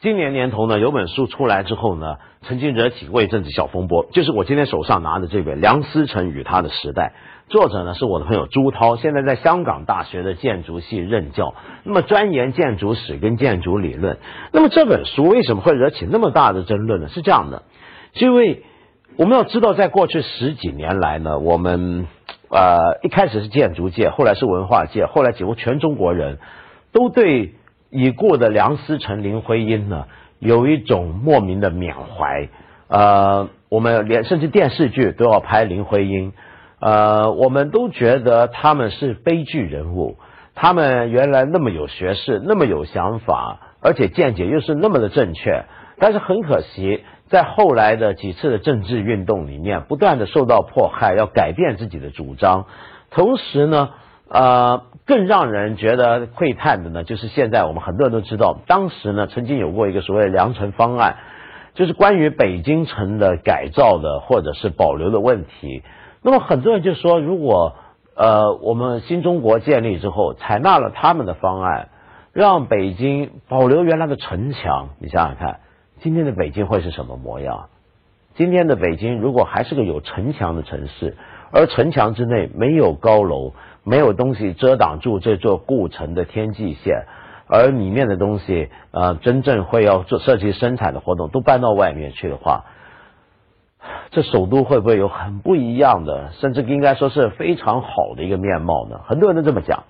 今年年头呢，有本书出来之后呢，曾经惹起过一阵子小风波，就是我今天手上拿的这本《梁思成与他的时代》，作者呢是我的朋友朱涛，现在在香港大学的建筑系任教，那么钻研建筑史跟建筑理论。那么这本书为什么会惹起那么大的争论呢？是这样的，因为我们要知道，在过去十几年来呢，我们呃一开始是建筑界，后来是文化界，后来几乎全中国人都对。已故的梁思成、林徽因呢，有一种莫名的缅怀。呃，我们连甚至电视剧都要拍林徽因。呃，我们都觉得他们是悲剧人物。他们原来那么有学识，那么有想法，而且见解又是那么的正确。但是很可惜，在后来的几次的政治运动里面，不断的受到迫害，要改变自己的主张。同时呢，呃。更让人觉得窥探的呢，就是现在我们很多人都知道，当时呢曾经有过一个所谓的良城方案，就是关于北京城的改造的或者是保留的问题。那么很多人就说，如果呃我们新中国建立之后，采纳了他们的方案，让北京保留原来的城墙，你想想看，今天的北京会是什么模样？今天的北京如果还是个有城墙的城市，而城墙之内没有高楼。没有东西遮挡住这座故城的天际线，而里面的东西，呃，真正会要做设计生产的活动都搬到外面去的话，这首都会不会有很不一样的，甚至应该说是非常好的一个面貌呢？很多人都这么讲。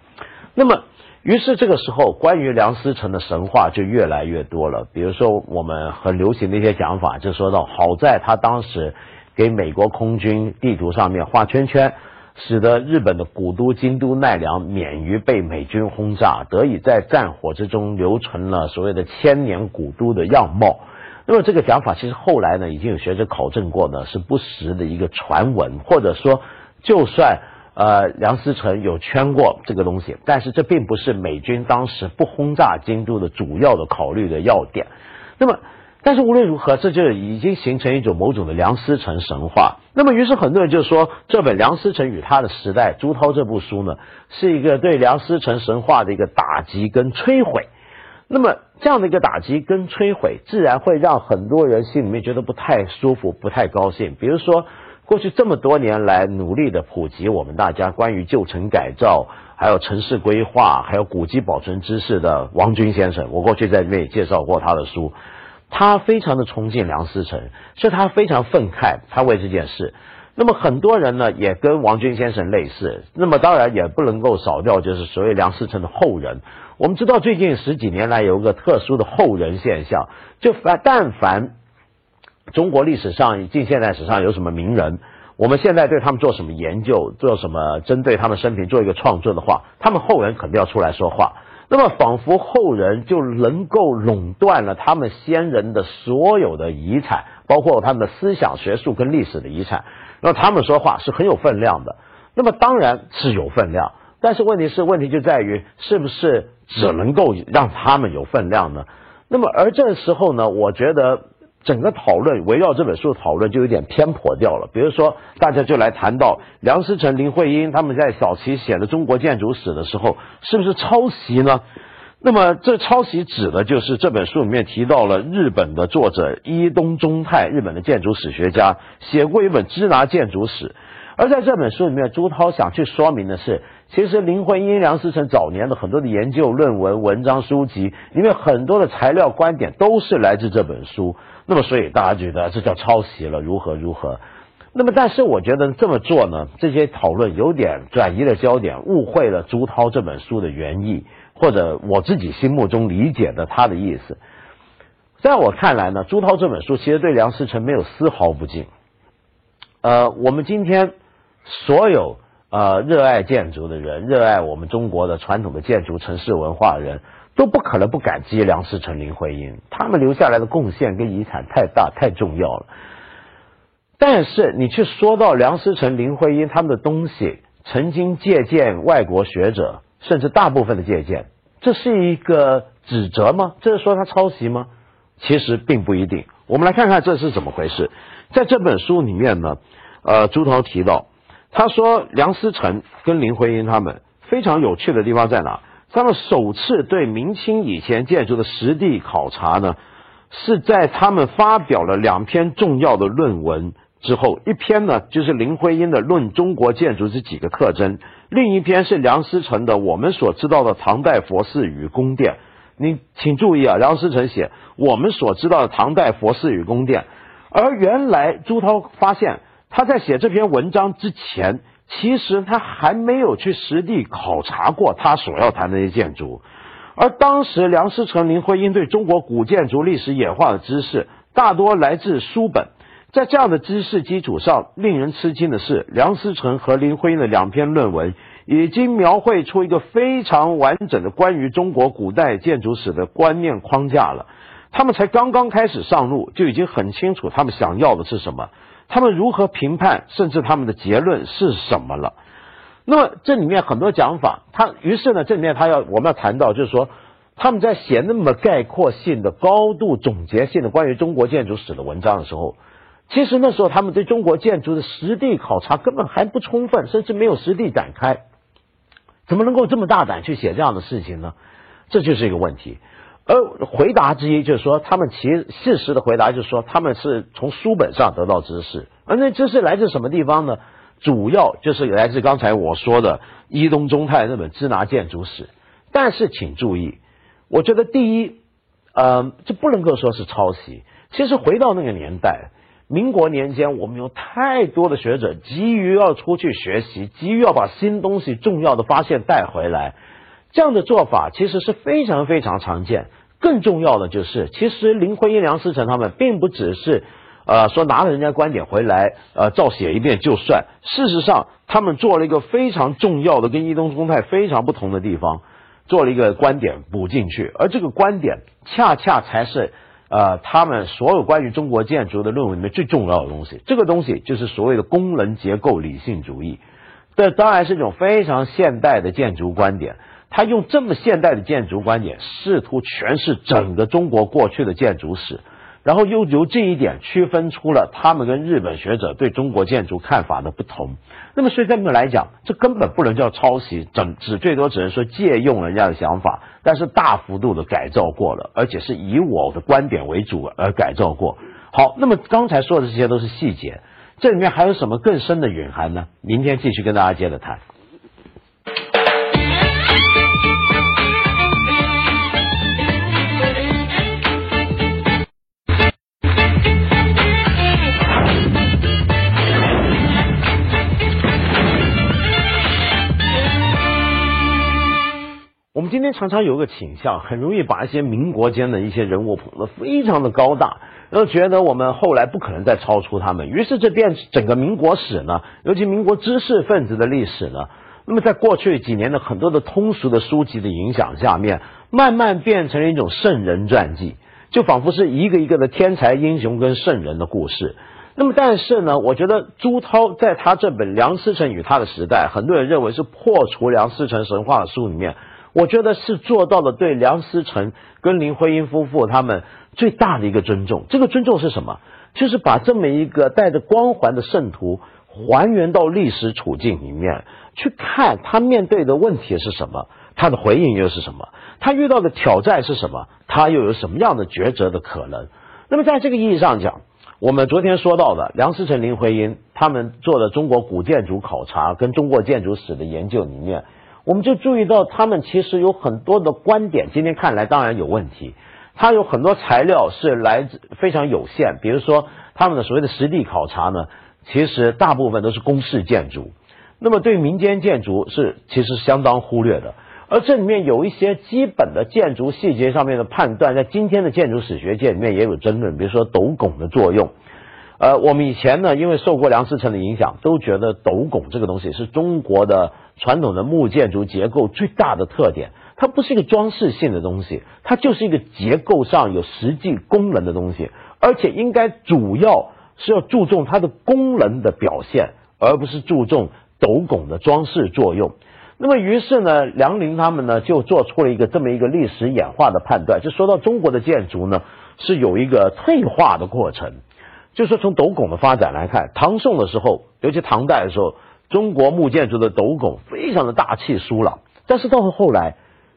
那么，于是这个时候，关于梁思成的神话就越来越多了。比如说，我们很流行的一些讲法，就说到，好在他当时给美国空军地图上面画圈圈。使得日本的古都京都奈良免于被美军轰炸，得以在战火之中留存了所谓的千年古都的样貌。那么这个讲法其实后来呢，已经有学者考证过呢，是不实的一个传闻，或者说，就算呃梁思成有圈过这个东西，但是这并不是美军当时不轰炸京都的主要的考虑的要点。那么。但是无论如何，这就已经形成一种某种的梁思成神话。那么，于是很多人就说，这本《梁思成与他的时代》朱涛这部书呢，是一个对梁思成神话的一个打击跟摧毁。那么，这样的一个打击跟摧毁，自然会让很多人心里面觉得不太舒服、不太高兴。比如说，过去这么多年来努力的普及我们大家关于旧城改造、还有城市规划、还有古迹保存知识的王军先生，我过去在这边也介绍过他的书。他非常的崇敬梁思成，所以他非常愤慨，他为这件事。那么很多人呢，也跟王军先生类似。那么当然也不能够少掉，就是所谓梁思成的后人。我们知道最近十几年来有一个特殊的后人现象，就凡但凡中国历史上近现代史上有什么名人，我们现在对他们做什么研究，做什么针对他们生平做一个创作的话，他们后人肯定要出来说话。那么，仿佛后人就能够垄断了他们先人的所有的遗产，包括他们的思想、学术跟历史的遗产。那他们说话是很有分量的。那么当然是有分量，但是问题是，问题就在于是不是只能够让他们有分量呢？那么而这时候呢，我觉得。整个讨论围绕这本书的讨论就有点偏颇掉了。比如说，大家就来谈到梁思成、林徽因他们在早期写的中国建筑史的时候，是不是抄袭呢？那么这抄袭指的就是这本书里面提到了日本的作者伊东忠太，日本的建筑史学家写过一本《支那建筑史》，而在这本书里面，朱涛想去说明的是，其实林徽因、梁思成早年的很多的研究论文、文章、书籍里面很多的材料、观点都是来自这本书。那么，所以大家觉得这叫抄袭了，如何如何？那么，但是我觉得这么做呢，这些讨论有点转移了焦点，误会了朱涛这本书的原意，或者我自己心目中理解的他的意思。在我看来呢，朱涛这本书其实对梁思成没有丝毫不敬。呃，我们今天所有呃热爱建筑的人，热爱我们中国的传统的建筑、城市文化的人。都不可能不感激梁思成、林徽因，他们留下来的贡献跟遗产太大、太重要了。但是你去说到梁思成、林徽因他们的东西，曾经借鉴外国学者，甚至大部分的借鉴，这是一个指责吗？这是说他抄袭吗？其实并不一定。我们来看看这是怎么回事。在这本书里面呢，呃，朱涛提到，他说梁思成跟林徽因他们非常有趣的地方在哪？他们首次对明清以前建筑的实地考察呢，是在他们发表了两篇重要的论文之后，一篇呢就是林徽因的《论中国建筑之几个特征》，另一篇是梁思成的《我们所知道的唐代佛寺与宫殿》。你请注意啊，梁思成写我们所知道的唐代佛寺与宫殿，而原来朱涛发现他在写这篇文章之前。其实他还没有去实地考察过他所要谈的那些建筑，而当时梁思成、林徽因对中国古建筑历史演化的知识大多来自书本，在这样的知识基础上，令人吃惊的是，梁思成和林徽因的两篇论文已经描绘出一个非常完整的关于中国古代建筑史的观念框架了。他们才刚刚开始上路，就已经很清楚他们想要的是什么。他们如何评判，甚至他们的结论是什么了？那么这里面很多讲法，他于是呢，这里面他要我们要谈到，就是说他们在写那么概括性的、高度总结性的关于中国建筑史的文章的时候，其实那时候他们对中国建筑的实地考察根本还不充分，甚至没有实地展开，怎么能够这么大胆去写这样的事情呢？这就是一个问题。而回答之一就是说，他们其事实的回答就是说，他们是从书本上得到知识，而那知识来自什么地方呢？主要就是来自刚才我说的伊东忠太那本《支那建筑史》。但是请注意，我觉得第一，呃，这不能够说是抄袭。其实回到那个年代，民国年间，我们有太多的学者急于要出去学习，急于要把新东西、重要的发现带回来，这样的做法其实是非常非常常见。更重要的就是，其实林徽因、梁思成他们并不只是，呃，说拿了人家观点回来，呃，照写一遍就算。事实上，他们做了一个非常重要的、跟伊东忠太非常不同的地方，做了一个观点补进去。而这个观点，恰恰才是，呃，他们所有关于中国建筑的论文里面最重要的东西。这个东西就是所谓的功能结构理性主义，这当然是一种非常现代的建筑观点。他用这么现代的建筑观点，试图诠释整个中国过去的建筑史，然后又由这一点区分出了他们跟日本学者对中国建筑看法的不同。那么，所以这么来讲，这根本不能叫抄袭，整只最多只能说借用人家的想法，但是大幅度的改造过了，而且是以我的观点为主而改造过。好，那么刚才说的这些都是细节，这里面还有什么更深的隐含呢？明天继续跟大家接着谈。们今天常常有个倾向，很容易把一些民国间的一些人物捧得非常的高大，然后觉得我们后来不可能再超出他们，于是这变整个民国史呢，尤其民国知识分子的历史呢，那么在过去几年的很多的通俗的书籍的影响下面，慢慢变成了一种圣人传记，就仿佛是一个一个的天才英雄跟圣人的故事。那么但是呢，我觉得朱涛在他这本《梁思成与他的时代》，很多人认为是破除梁思成神话的书里面。我觉得是做到了对梁思成跟林徽因夫妇他们最大的一个尊重。这个尊重是什么？就是把这么一个带着光环的圣徒还原到历史处境里面去看，他面对的问题是什么，他的回应又是什么，他遇到的挑战是什么，他又有什么样的抉择的可能？那么在这个意义上讲，我们昨天说到的梁思成、林徽因他们做的中国古建筑考察跟中国建筑史的研究里面。我们就注意到，他们其实有很多的观点，今天看来当然有问题。他有很多材料是来自非常有限，比如说他们的所谓的实地考察呢，其实大部分都是公式建筑，那么对民间建筑是其实相当忽略的。而这里面有一些基本的建筑细节上面的判断，在今天的建筑史学界里面也有争论，比如说斗拱的作用。呃，我们以前呢，因为受过梁思成的影响，都觉得斗拱这个东西是中国的传统的木建筑结构最大的特点。它不是一个装饰性的东西，它就是一个结构上有实际功能的东西，而且应该主要是要注重它的功能的表现，而不是注重斗拱的装饰作用。那么，于是呢，梁林他们呢就做出了一个这么一个历史演化的判断，就说到中国的建筑呢是有一个退化的过程。就说从斗拱的发展来看，唐宋的时候，尤其唐代的时候，中国木建筑的斗拱非常的大气疏朗，但是到了后来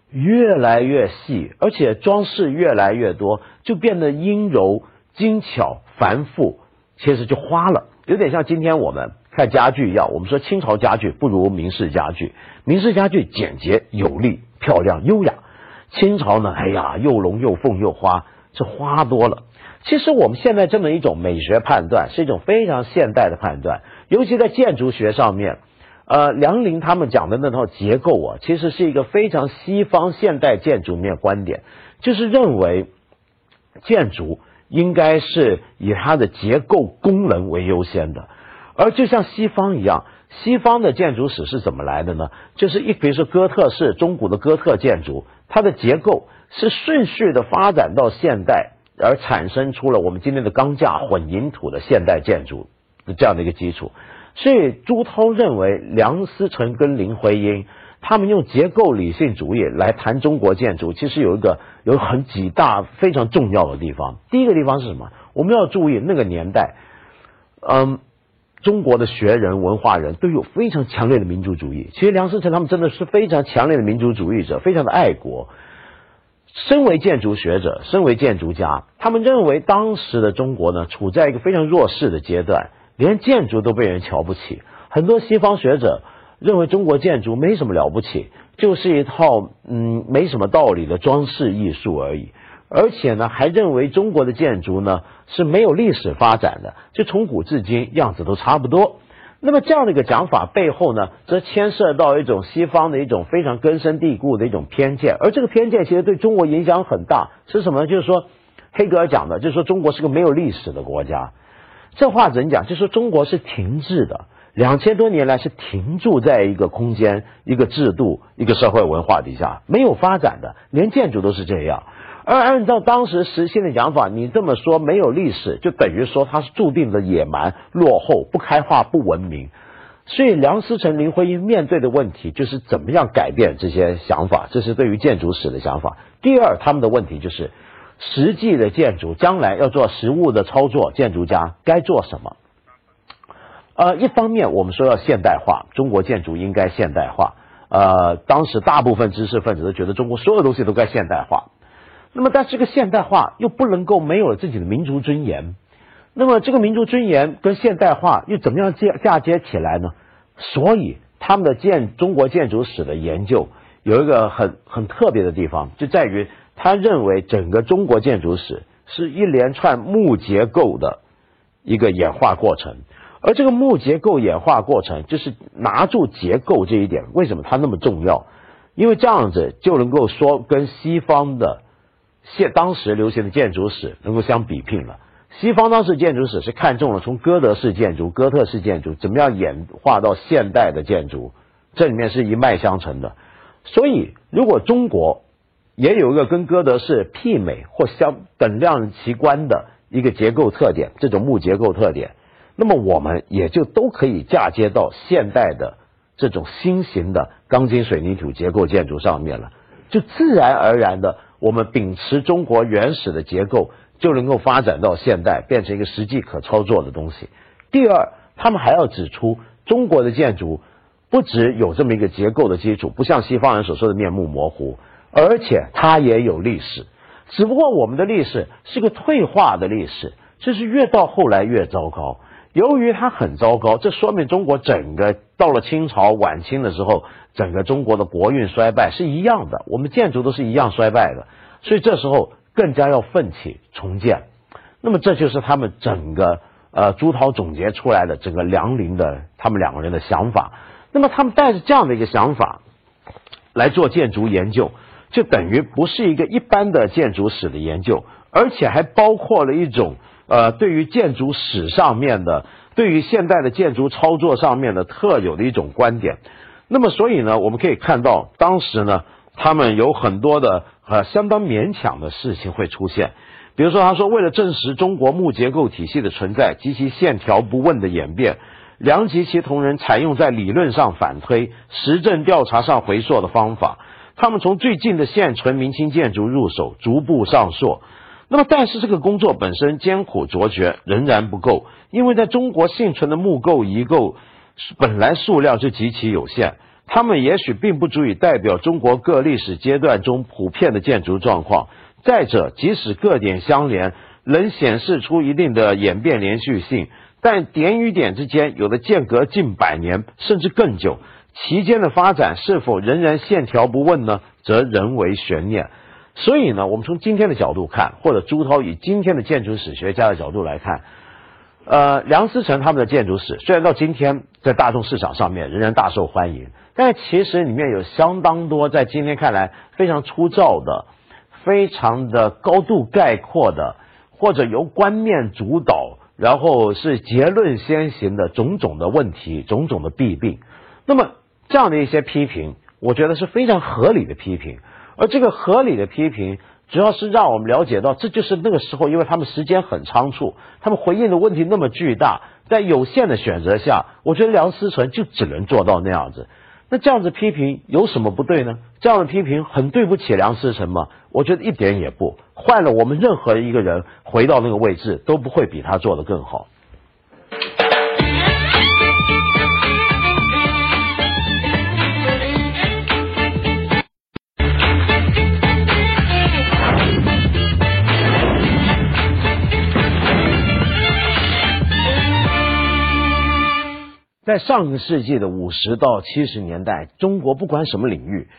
越来越细，而且装饰越来越多，就变得阴柔、精巧、繁复，其实就花了，有点像今天我们看家具一样。我们说清朝家具不如明式家具，明式家具简洁有力、漂亮优雅。清朝呢，哎呀，又龙又凤又花，这花多了。其实我们现在这么一种美学判断，是一种非常现代的判断，尤其在建筑学上面，呃，梁林他们讲的那套结构啊，其实是一个非常西方现代建筑面观点，就是认为建筑应该是以它的结构功能为优先的，而就像西方一样。西方的建筑史是怎么来的呢？就是一，比如说哥特式中古的哥特建筑，它的结构是顺序的发展到现代，而产生出了我们今天的钢架混凝土的现代建筑的这样的一个基础。所以朱涛认为梁思成跟林徽因他们用结构理性主义来谈中国建筑，其实有一个有很几大非常重要的地方。第一个地方是什么？我们要注意那个年代，嗯。中国的学人、文化人都有非常强烈的民族主义。其实梁思成他们真的是非常强烈的民族主义者，非常的爱国。身为建筑学者，身为建筑家，他们认为当时的中国呢，处在一个非常弱势的阶段，连建筑都被人瞧不起。很多西方学者认为中国建筑没什么了不起，就是一套嗯没什么道理的装饰艺术而已。而且呢，还认为中国的建筑呢是没有历史发展的，就从古至今样子都差不多。那么这样的一个讲法背后呢，则牵涉到一种西方的一种非常根深蒂固的一种偏见，而这个偏见其实对中国影响很大。是什么呢？就是说，黑格尔讲的，就是说中国是个没有历史的国家。这话怎讲？就说中国是停滞的，两千多年来是停驻在一个空间、一个制度、一个社会文化底下，没有发展的，连建筑都是这样。而按照当时实心的讲法，你这么说没有历史，就等于说它是注定的野蛮、落后、不开化、不文明。所以梁思成、林徽因面对的问题就是怎么样改变这些想法，这是对于建筑史的想法。第二，他们的问题就是实际的建筑将来要做实物的操作，建筑家该做什么？呃，一方面我们说要现代化，中国建筑应该现代化。呃，当时大部分知识分子都觉得中国所有东西都该现代化。那么，但这个现代化又不能够没有了自己的民族尊严。那么，这个民族尊严跟现代化又怎么样嫁嫁接起来呢？所以，他们的建中国建筑史的研究有一个很很特别的地方，就在于他认为整个中国建筑史是一连串木结构的一个演化过程。而这个木结构演化过程，就是拿住结构这一点，为什么它那么重要？因为这样子就能够说跟西方的。现当时流行的建筑史能够相比拼了。西方当时建筑史是看中了从哥德式建筑、哥特式建筑怎么样演化到现代的建筑，这里面是一脉相承的。所以，如果中国也有一个跟哥德式媲美或相等量齐观的一个结构特点，这种木结构特点，那么我们也就都可以嫁接到现代的这种新型的钢筋水泥土结构建筑上面了，就自然而然的。我们秉持中国原始的结构，就能够发展到现代，变成一个实际可操作的东西。第二，他们还要指出，中国的建筑不只有这么一个结构的基础，不像西方人所说的面目模糊，而且它也有历史。只不过我们的历史是个退化的历史，就是越到后来越糟糕。由于它很糟糕，这说明中国整个到了清朝晚清的时候。整个中国的国运衰败是一样的，我们建筑都是一样衰败的，所以这时候更加要奋起重建。那么这就是他们整个呃朱涛总结出来的整个梁林的他们两个人的想法。那么他们带着这样的一个想法来做建筑研究，就等于不是一个一般的建筑史的研究，而且还包括了一种呃对于建筑史上面的，对于现代的建筑操作上面的特有的一种观点。那么，所以呢，我们可以看到，当时呢，他们有很多的呃相当勉强的事情会出现。比如说，他说，为了证实中国木结构体系的存在及其线条不问的演变，梁及其同仁采用在理论上反推、实证调查上回溯的方法。他们从最近的现存明清建筑入手，逐步上溯。那么，但是这个工作本身艰苦卓绝，仍然不够，因为在中国幸存的木构遗构本来数量就极其有限，它们也许并不足以代表中国各历史阶段中普遍的建筑状况。再者，即使各点相连，能显示出一定的演变连续性，但点与点之间有的间隔近百年甚至更久，其间的发展是否仍然线条不问呢？则人为悬念。所以呢，我们从今天的角度看，或者朱涛以今天的建筑史学家的角度来看，呃，梁思成他们的建筑史虽然到今天在大众市场上面仍然大受欢迎，但其实里面有相当多在今天看来非常粗糙的、非常的高度概括的，或者由观念主导，然后是结论先行的种种的问题、种种的弊病。那么这样的一些批评，我觉得是非常合理的批评。而这个合理的批评，主要是让我们了解到，这就是那个时候，因为他们时间很仓促，他们回应的问题那么巨大，在有限的选择下，我觉得梁思成就只能做到那样子。那这样子批评有什么不对呢？这样的批评很对不起梁思成吗？我觉得一点也不。换了我们任何一个人回到那个位置，都不会比他做得更好。在上个世纪的五十到七十年代，中国不管什么领域，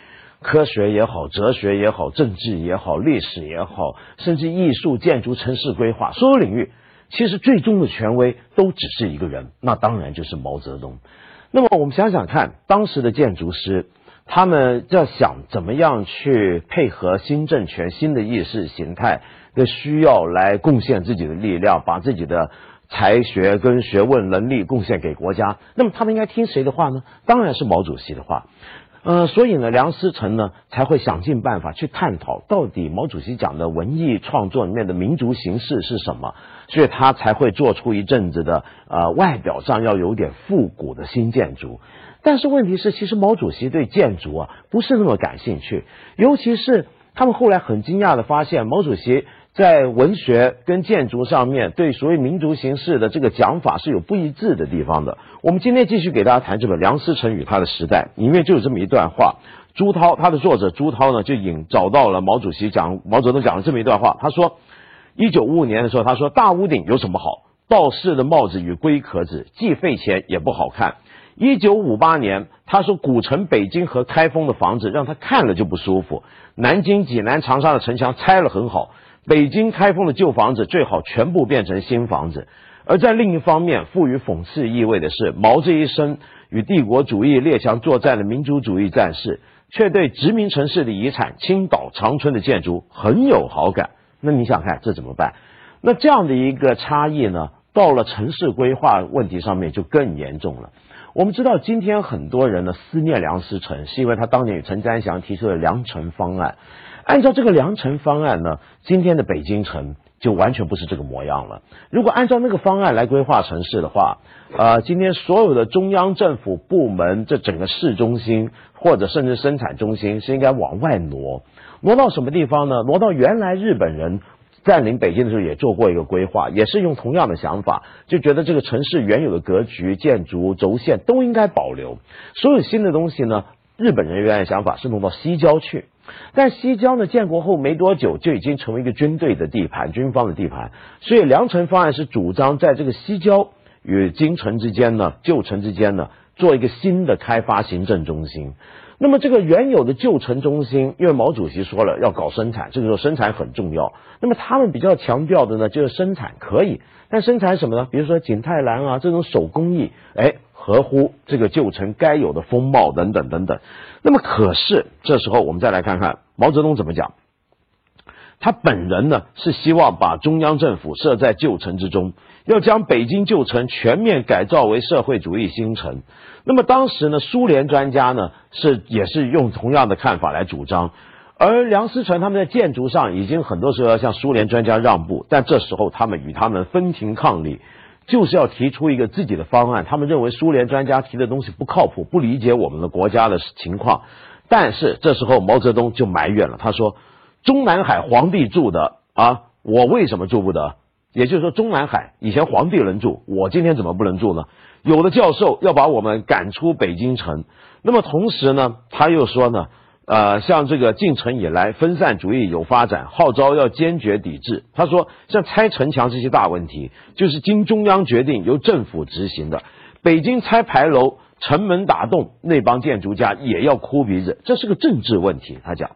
科学也好，哲学也好，政治也好，历史也好，甚至艺术、建筑、城市规划，所有领域，其实最终的权威都只是一个人，那当然就是毛泽东。那么我们想想看，当时的建筑师，他们要想怎么样去配合新政权、新的意识形态的需要，来贡献自己的力量，把自己的。才学跟学问能力贡献给国家，那么他们应该听谁的话呢？当然是毛主席的话。呃，所以呢，梁思成呢才会想尽办法去探讨到底毛主席讲的文艺创作里面的民族形式是什么，所以他才会做出一阵子的呃外表上要有点复古的新建筑。但是问题是，其实毛主席对建筑啊不是那么感兴趣，尤其是他们后来很惊讶的发现，毛主席。在文学跟建筑上面，对所谓民族形式的这个讲法是有不一致的地方的。我们今天继续给大家谈这本《梁思成与他的时代》，里面就有这么一段话。朱涛，他的作者朱涛呢，就引找到了毛主席讲毛泽东讲了这么一段话。他说，一九五五年的时候，他说大屋顶有什么好？道士的帽子与龟壳子，既费钱也不好看。一九五八年，他说古城北京和开封的房子让他看了就不舒服。南京、济南、长沙的城墙拆了很好。北京开封的旧房子最好全部变成新房子，而在另一方面，赋予讽刺意味的是，毛这一生与帝国主义列强作战的民族主义战士，却对殖民城市的遗产青岛、长春的建筑很有好感。那你想看这怎么办？那这样的一个差异呢，到了城市规划问题上面就更严重了。我们知道，今天很多人呢思念梁思成，是因为他当年与陈占祥提出的良城方案。按照这个良城方案呢，今天的北京城就完全不是这个模样了。如果按照那个方案来规划城市的话，呃，今天所有的中央政府部门，这整个市中心或者甚至生产中心是应该往外挪，挪到什么地方呢？挪到原来日本人占领北京的时候也做过一个规划，也是用同样的想法，就觉得这个城市原有的格局、建筑轴线都应该保留，所有新的东西呢，日本人原来想法是弄到西郊去。但西郊呢，建国后没多久就已经成为一个军队的地盘、军方的地盘，所以良辰方案是主张在这个西郊与京城之间呢、旧城之间呢，做一个新的开发行政中心。那么这个原有的旧城中心，因为毛主席说了要搞生产，这个时候生产很重要。那么他们比较强调的呢，就是生产可以，但生产什么呢？比如说景泰蓝啊这种手工艺，哎。合乎这个旧城该有的风貌等等等等，那么可是这时候我们再来看看毛泽东怎么讲，他本人呢是希望把中央政府设在旧城之中，要将北京旧城全面改造为社会主义新城。那么当时呢，苏联专家呢是也是用同样的看法来主张，而梁思成他们在建筑上已经很多时候要向苏联专家让步，但这时候他们与他们分庭抗礼。就是要提出一个自己的方案，他们认为苏联专家提的东西不靠谱，不理解我们的国家的情况。但是这时候毛泽东就埋怨了，他说：“中南海皇帝住的啊，我为什么住不得？也就是说，中南海以前皇帝能住，我今天怎么不能住呢？有的教授要把我们赶出北京城，那么同时呢，他又说呢，呃，像这个进城以来，分散主义有发展，号召要坚决抵制。他说，像拆城墙这些大问题，就是经中央决定由政府执行的。北京拆牌楼、城门打洞，那帮建筑家也要哭鼻子，这是个政治问题。他讲，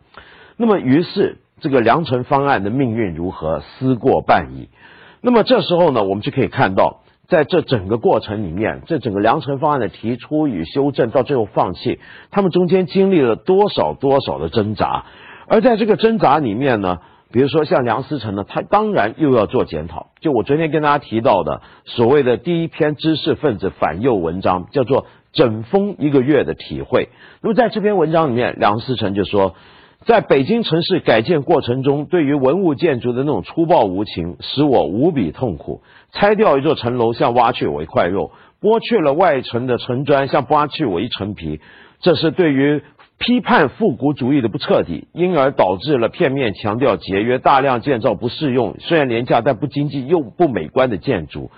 那么于是这个良辰方案的命运如何，思过半矣。那么这时候呢，我们就可以看到，在这整个过程里面，这整个良辰方案的提出与修正，到最后放弃，他们中间经历了多少多少的挣扎。而在这个挣扎里面呢，比如说像梁思成呢，他当然又要做检讨。就我昨天跟大家提到的所谓的第一篇知识分子反右文章，叫做《整风一个月的体会》。那么在这篇文章里面，梁思成就说。在北京城市改建过程中，对于文物建筑的那种粗暴无情，使我无比痛苦。拆掉一座城楼，像挖去我一块肉；剥去了外层的城砖，像剥去我一层皮。这是对于批判复古主义的不彻底，因而导致了片面强调节约，大量建造不适用、虽然廉价但不经济又不美观的建筑。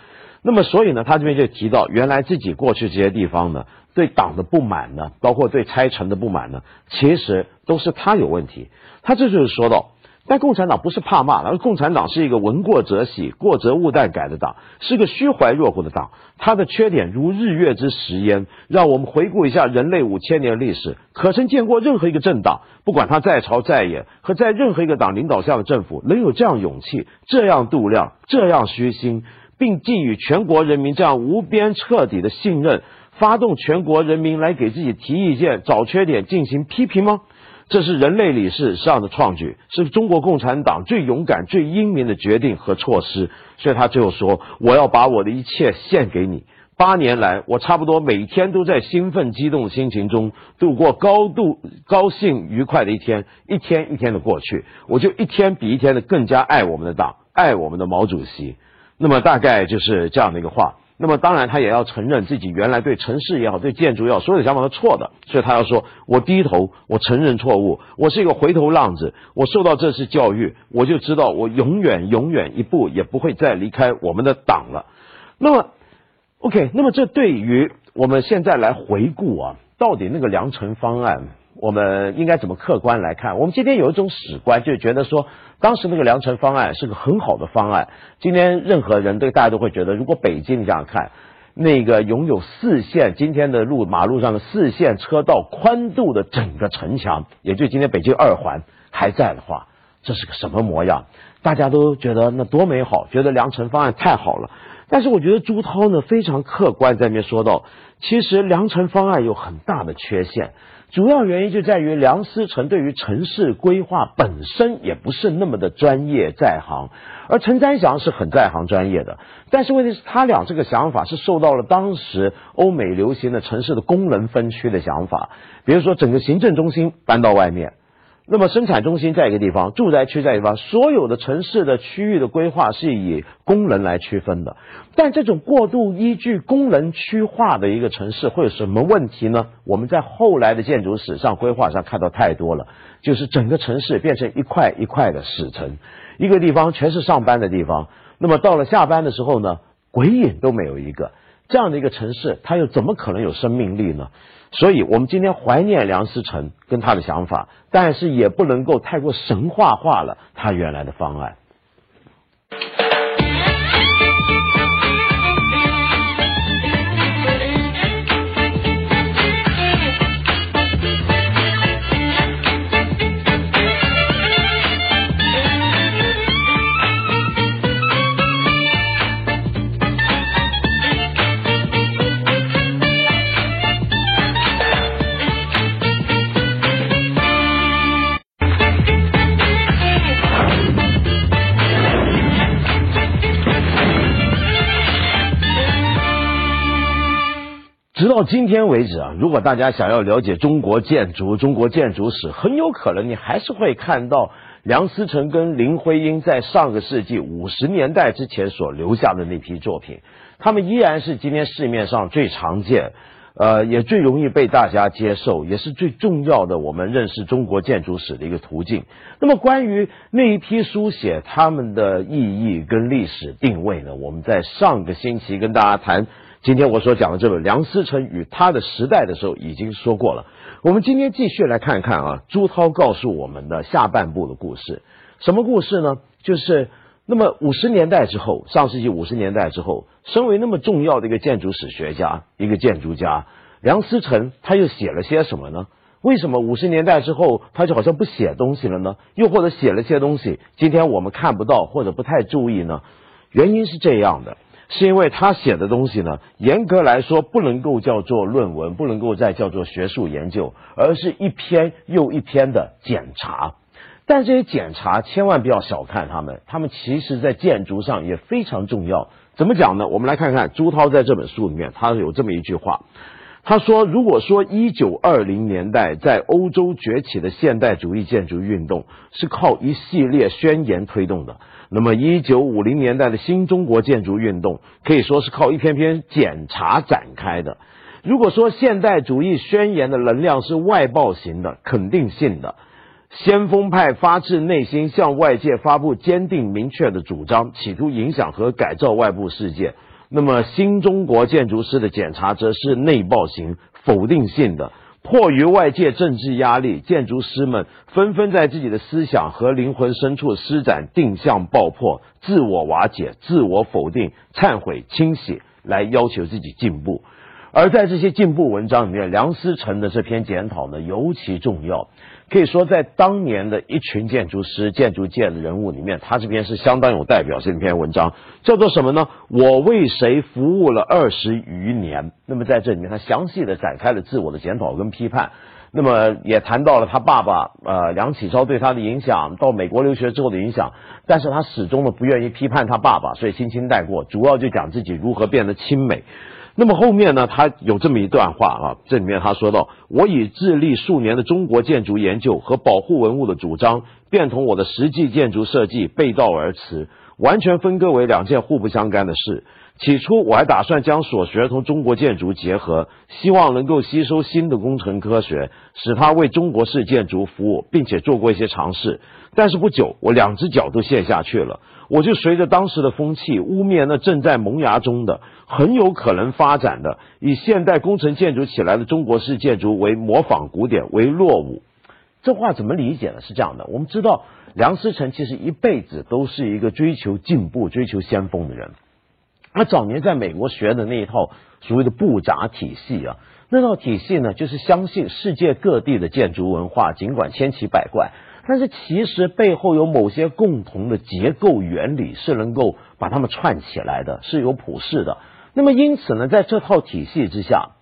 那么，所以呢，他这边就提到，原来自己过去这些地方呢。对党的不满呢，包括对拆城的不满呢，其实都是他有问题。他这就是说到，但共产党不是怕骂，而共产党是一个闻过则喜、过则勿惮改的党，是个虚怀若谷的党。他的缺点如日月之食焉。让我们回顾一下人类五千年历史，可曾见过任何一个政党，不管他在朝在野，和在任何一个党领导下的政府，能有这样勇气、这样度量、这样虚心，并寄予全国人民这样无边彻底的信任？发动全国人民来给自己提意见、找缺点进行批评吗？这是人类历史上的创举，是中国共产党最勇敢、最英明的决定和措施。所以他最后说：“我要把我的一切献给你。”八年来，我差不多每天都在兴奋、激动的心情中度过高度高兴、愉快的一天，一天一天的过去，我就一天比一天的更加爱我们的党，爱我们的毛主席。那么大概就是这样的一个话。那么当然，他也要承认自己原来对城市也好，对建筑也好，所有的想法都错的。所以他要说：“我低头，我承认错误，我是一个回头浪子。我受到这次教育，我就知道我永远、永远一步也不会再离开我们的党了。”那么，OK，那么这对于我们现在来回顾啊，到底那个良辰方案？我们应该怎么客观来看？我们今天有一种史观，就觉得说，当时那个良辰方案是个很好的方案。今天任何人对大家都会觉得，如果北京你想想看，那个拥有四线今天的路马路上的四线车道宽度的整个城墙，也就今天北京二环还在的话，这是个什么模样？大家都觉得那多美好，觉得良辰方案太好了。但是我觉得朱涛呢非常客观在那边说到，其实良辰方案有很大的缺陷。主要原因就在于梁思成对于城市规划本身也不是那么的专业在行，而陈占祥是很在行专业的。但是问题是，他俩这个想法是受到了当时欧美流行的城市的功能分区的想法，比如说整个行政中心搬到外面。那么生产中心在一个地方，住宅区在一个地方，所有的城市的区域的规划是以功能来区分的。但这种过度依据功能区划的一个城市会有什么问题呢？我们在后来的建筑史上规划上看到太多了，就是整个城市变成一块一块的死城，一个地方全是上班的地方，那么到了下班的时候呢，鬼影都没有一个。这样的一个城市，它又怎么可能有生命力呢？所以，我们今天怀念梁思成跟他的想法，但是也不能够太过神话化了他原来的方案。到今天为止啊，如果大家想要了解中国建筑、中国建筑史，很有可能你还是会看到梁思成跟林徽因在上个世纪五十年代之前所留下的那批作品，他们依然是今天市面上最常见。呃，也最容易被大家接受，也是最重要的我们认识中国建筑史的一个途径。那么，关于那一批书写他们的意义跟历史定位呢？我们在上个星期跟大家谈，今天我所讲的这本《梁思成与他的时代》的时候已经说过了。我们今天继续来看一看啊，朱涛告诉我们的下半部的故事。什么故事呢？就是那么五十年代之后，上世纪五十年代之后。身为那么重要的一个建筑史学家，一个建筑家，梁思成他又写了些什么呢？为什么五十年代之后他就好像不写东西了呢？又或者写了些东西，今天我们看不到或者不太注意呢？原因是这样的，是因为他写的东西呢，严格来说不能够叫做论文，不能够再叫做学术研究，而是一篇又一篇的检查。但这些检查千万不要小看他们，他们其实在建筑上也非常重要。怎么讲呢？我们来看看朱涛在这本书里面，他有这么一句话，他说：“如果说一九二零年代在欧洲崛起的现代主义建筑运动是靠一系列宣言推动的，那么一九五零年代的新中国建筑运动可以说是靠一篇篇检查展开的。如果说现代主义宣言的能量是外爆型的、肯定性的。”先锋派发自内心向外界发布坚定明确的主张，企图影响和改造外部世界。那么，新中国建筑师的检查则是内爆型、否定性的。迫于外界政治压力，建筑师们纷纷在自己的思想和灵魂深处施展定向爆破、自我瓦解、自我否定、忏悔、清洗，来要求自己进步。而在这些进步文章里面，梁思成的这篇检讨呢，尤其重要。可以说，在当年的一群建筑师、建筑界的人物里面，他这篇是相当有代表性的一篇文章，叫做什么呢？我为谁服务了二十余年？那么在这里面，他详细的展开了自我的检讨跟批判，那么也谈到了他爸爸呃梁启超对他的影响，到美国留学之后的影响，但是他始终呢不愿意批判他爸爸，所以轻轻带过，主要就讲自己如何变得亲美。那么后面呢？他有这么一段话啊，这里面他说到：“我以致力数年的中国建筑研究和保护文物的主张，便同我的实际建筑设计背道而驰，完全分割为两件互不相干的事。起初我还打算将所学同中国建筑结合，希望能够吸收新的工程科学，使它为中国式建筑服务，并且做过一些尝试。但是不久，我两只脚都陷下去了。”我就随着当时的风气污蔑那正在萌芽中的、很有可能发展的以现代工程建筑起来的中国式建筑为模仿古典、为落伍。这话怎么理解呢？是这样的，我们知道梁思成其实一辈子都是一个追求进步、追求先锋的人。他早年在美国学的那一套所谓的布扎体系啊，那套体系呢，就是相信世界各地的建筑文化尽管千奇百怪。但是其实背后有某些共同的结构原理是能够把它们串起来的，是有普世的。那么因此呢，在这套体系之下，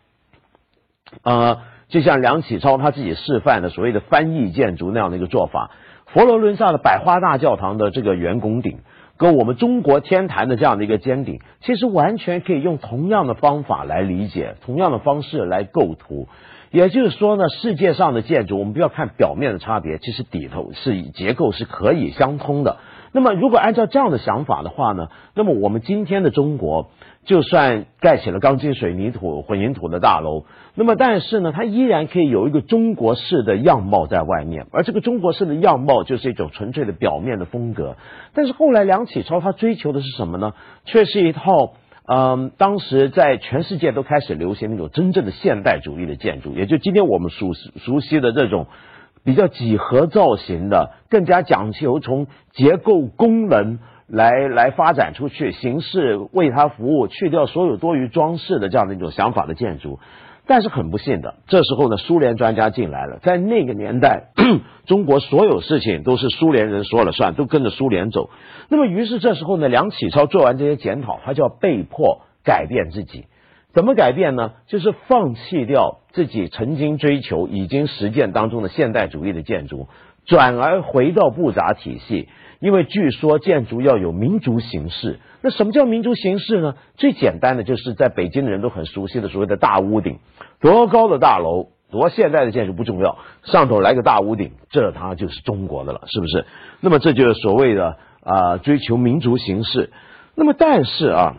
呃，就像梁启超他自己示范的所谓的翻译建筑那样的一个做法，佛罗伦萨的百花大教堂的这个圆拱顶，跟我们中国天坛的这样的一个尖顶，其实完全可以用同样的方法来理解，同样的方式来构图。也就是说呢，世界上的建筑，我们不要看表面的差别，其实底头是结构是可以相通的。那么，如果按照这样的想法的话呢，那么我们今天的中国，就算盖起了钢筋水泥土混凝土的大楼，那么但是呢，它依然可以有一个中国式的样貌在外面，而这个中国式的样貌就是一种纯粹的表面的风格。但是后来梁启超他追求的是什么呢？却是一套。嗯，当时在全世界都开始流行那种真正的现代主义的建筑，也就今天我们熟熟悉的这种比较几何造型的，更加讲求从结构功能来来发展出去，形式为它服务，去掉所有多余装饰的这样的一种想法的建筑。但是很不幸的，这时候呢，苏联专家进来了。在那个年代，中国所有事情都是苏联人说了算，都跟着苏联走。那么，于是这时候呢，梁启超做完这些检讨，他就要被迫改变自己。怎么改变呢？就是放弃掉自己曾经追求、已经实践当中的现代主义的建筑，转而回到布扎体系。因为据说建筑要有民族形式。那什么叫民族形式呢？最简单的就是在北京的人都很熟悉的所谓的大屋顶，多高的大楼，多现代的建筑不重要，上头来个大屋顶，这它就是中国的了，是不是？那么这就是所谓的啊追求民族形式。那么但是啊，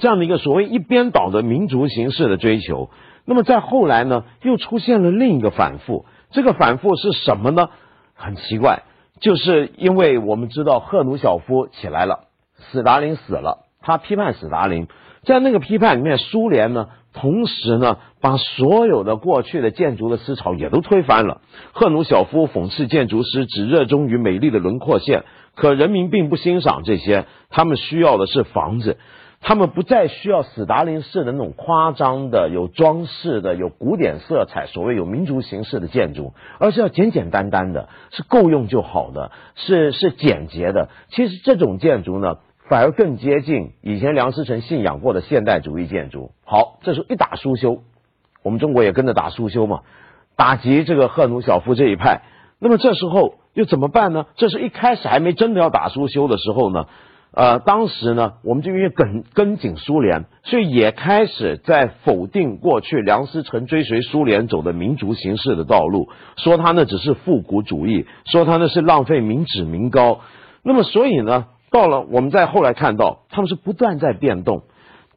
这样的一个所谓一边倒的民族形式的追求，那么在后来呢，又出现了另一个反复。这个反复是什么呢？很奇怪，就是因为我们知道赫鲁晓夫起来了，斯大林死了，他批判斯大林，在那个批判里面，苏联呢，同时呢，把所有的过去的建筑的思潮也都推翻了。赫鲁晓夫讽刺建筑师只热衷于美丽的轮廓线，可人民并不欣赏这些，他们需要的是房子。他们不再需要斯大林式的那种夸张的、有装饰的、有古典色彩、所谓有民族形式的建筑，而是要简简单单的，是够用就好的，是是简洁的。其实这种建筑呢，反而更接近以前梁思成信仰过的现代主义建筑。好，这时候一打苏修，我们中国也跟着打苏修嘛，打击这个赫鲁晓夫这一派。那么这时候又怎么办呢？这是一开始还没真的要打苏修的时候呢？呃，当时呢，我们就因为跟跟紧苏联，所以也开始在否定过去梁思成追随苏联走的民族形式的道路，说他那只是复古主义，说他那是浪费民脂民膏。那么，所以呢，到了我们在后来看到，他们是不断在变动。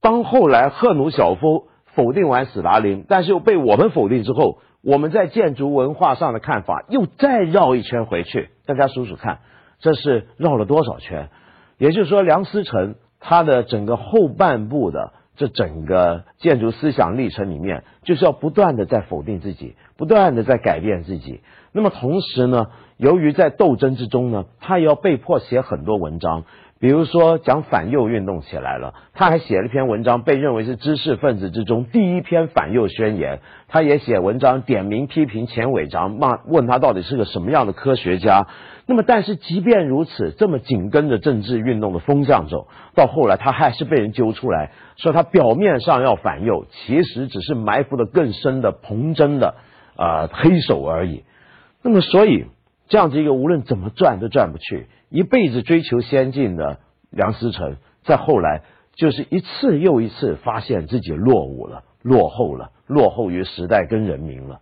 当后来赫鲁晓夫否定完斯大林，但是又被我们否定之后，我们在建筑文化上的看法又再绕一圈回去。大家数数看，这是绕了多少圈？也就是说，梁思成他的整个后半部的这整个建筑思想历程里面，就是要不断的在否定自己，不断的在改变自己。那么同时呢，由于在斗争之中呢，他也要被迫写很多文章。比如说讲反右运动起来了，他还写了一篇文章，被认为是知识分子之中第一篇反右宣言。他也写文章点名批评钱伟章，骂问他到底是个什么样的科学家。那么，但是即便如此，这么紧跟着政治运动的风向走，到后来他还是被人揪出来说他表面上要反右，其实只是埋伏了更深的彭真的啊黑手而已。那么，所以这样子一个无论怎么转都转不去。一辈子追求先进的梁思成，在后来就是一次又一次发现自己落伍了、落后了、落后于时代跟人民了。